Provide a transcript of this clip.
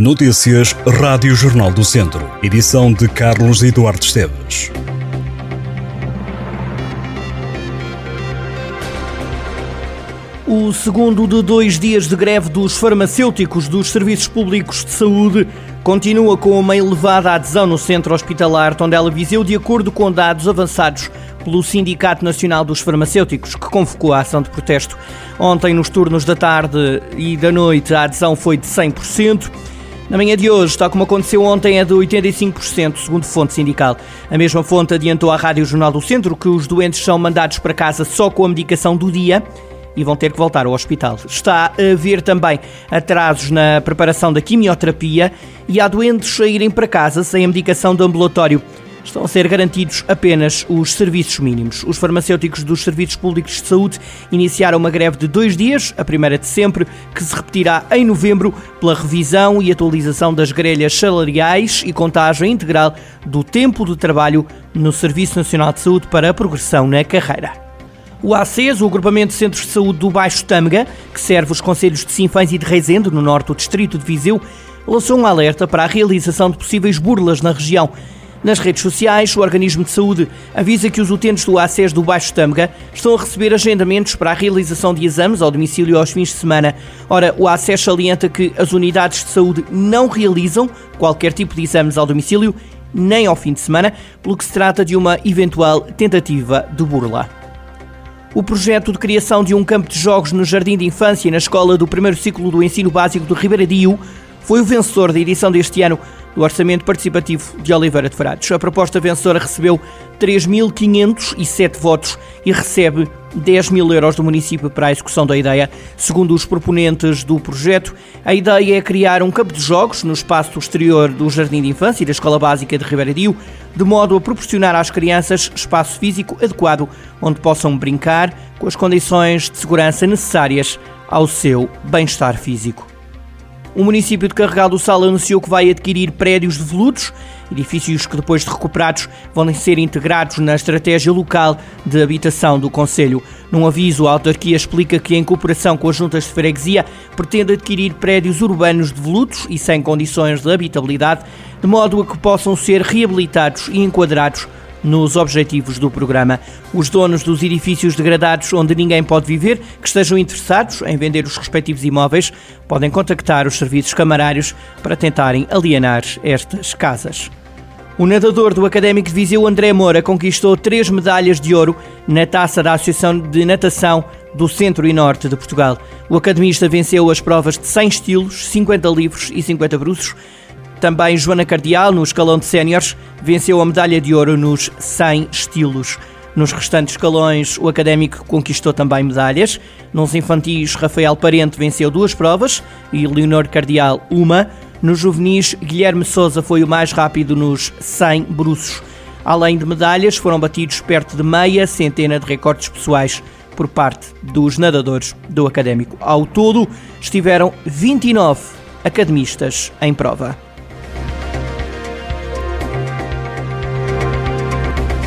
Notícias Rádio Jornal do Centro. Edição de Carlos Eduardo Esteves. O segundo de dois dias de greve dos farmacêuticos dos serviços públicos de saúde continua com uma elevada adesão no centro hospitalar Tondela Viseu, de acordo com dados avançados pelo Sindicato Nacional dos Farmacêuticos, que convocou a ação de protesto. Ontem, nos turnos da tarde e da noite, a adesão foi de 100%. Na manhã de hoje, tal como aconteceu ontem, é de 85%, segundo fonte sindical. A mesma fonte adiantou à Rádio Jornal do Centro que os doentes são mandados para casa só com a medicação do dia e vão ter que voltar ao hospital. Está a haver também atrasos na preparação da quimioterapia e há doentes a irem para casa sem a medicação do ambulatório estão a ser garantidos apenas os serviços mínimos. Os farmacêuticos dos serviços públicos de saúde iniciaram uma greve de dois dias, a primeira de sempre, que se repetirá em novembro pela revisão e atualização das grelhas salariais e contagem integral do tempo de trabalho no Serviço Nacional de Saúde para a progressão na carreira. O ACES, o Agrupamento de Centros de Saúde do Baixo Tâmega, que serve os conselhos de Sinfãs e de Reisende, no norte do distrito de Viseu, lançou um alerta para a realização de possíveis burlas na região. Nas redes sociais, o organismo de saúde avisa que os utentes do ACES do Baixo Tâmega estão a receber agendamentos para a realização de exames ao domicílio aos fins de semana. Ora, o ACES salienta que as unidades de saúde não realizam qualquer tipo de exames ao domicílio, nem ao fim de semana, pelo que se trata de uma eventual tentativa de burla. O projeto de criação de um campo de jogos no Jardim de Infância e na escola do primeiro ciclo do ensino básico do Ribeiradio foi o vencedor da edição deste ano do Orçamento Participativo de Oliveira de Frades. A proposta vencedora recebeu 3.507 votos e recebe 10 mil euros do município para a execução da ideia. Segundo os proponentes do projeto, a ideia é criar um campo de jogos no espaço exterior do Jardim de Infância e da Escola Básica de Ribeiradio, de modo a proporcionar às crianças espaço físico adequado onde possam brincar com as condições de segurança necessárias ao seu bem-estar físico. O município de Carregal do Sal anunciou que vai adquirir prédios devolutos, edifícios que depois de recuperados vão ser integrados na estratégia local de habitação do Conselho. Num aviso, a autarquia explica que em cooperação com as juntas de freguesia pretende adquirir prédios urbanos devolutos e sem condições de habitabilidade, de modo a que possam ser reabilitados e enquadrados nos objetivos do programa. Os donos dos edifícios degradados onde ninguém pode viver, que estejam interessados em vender os respectivos imóveis, podem contactar os serviços camarários para tentarem alienar estas casas. O nadador do Académico de Viseu, André Moura, conquistou três medalhas de ouro na taça da Associação de Natação do Centro e Norte de Portugal. O academista venceu as provas de 100 estilos, 50 livros e 50 bruços, também Joana Cardial, no escalão de séniores, venceu a medalha de ouro nos 100 estilos. Nos restantes escalões, o académico conquistou também medalhas. Nos infantis, Rafael Parente venceu duas provas e Leonor Cardial uma. Nos juvenis, Guilherme Souza foi o mais rápido nos 100 bruços. Além de medalhas, foram batidos perto de meia centena de recordes pessoais por parte dos nadadores do académico. Ao todo, estiveram 29 academistas em prova.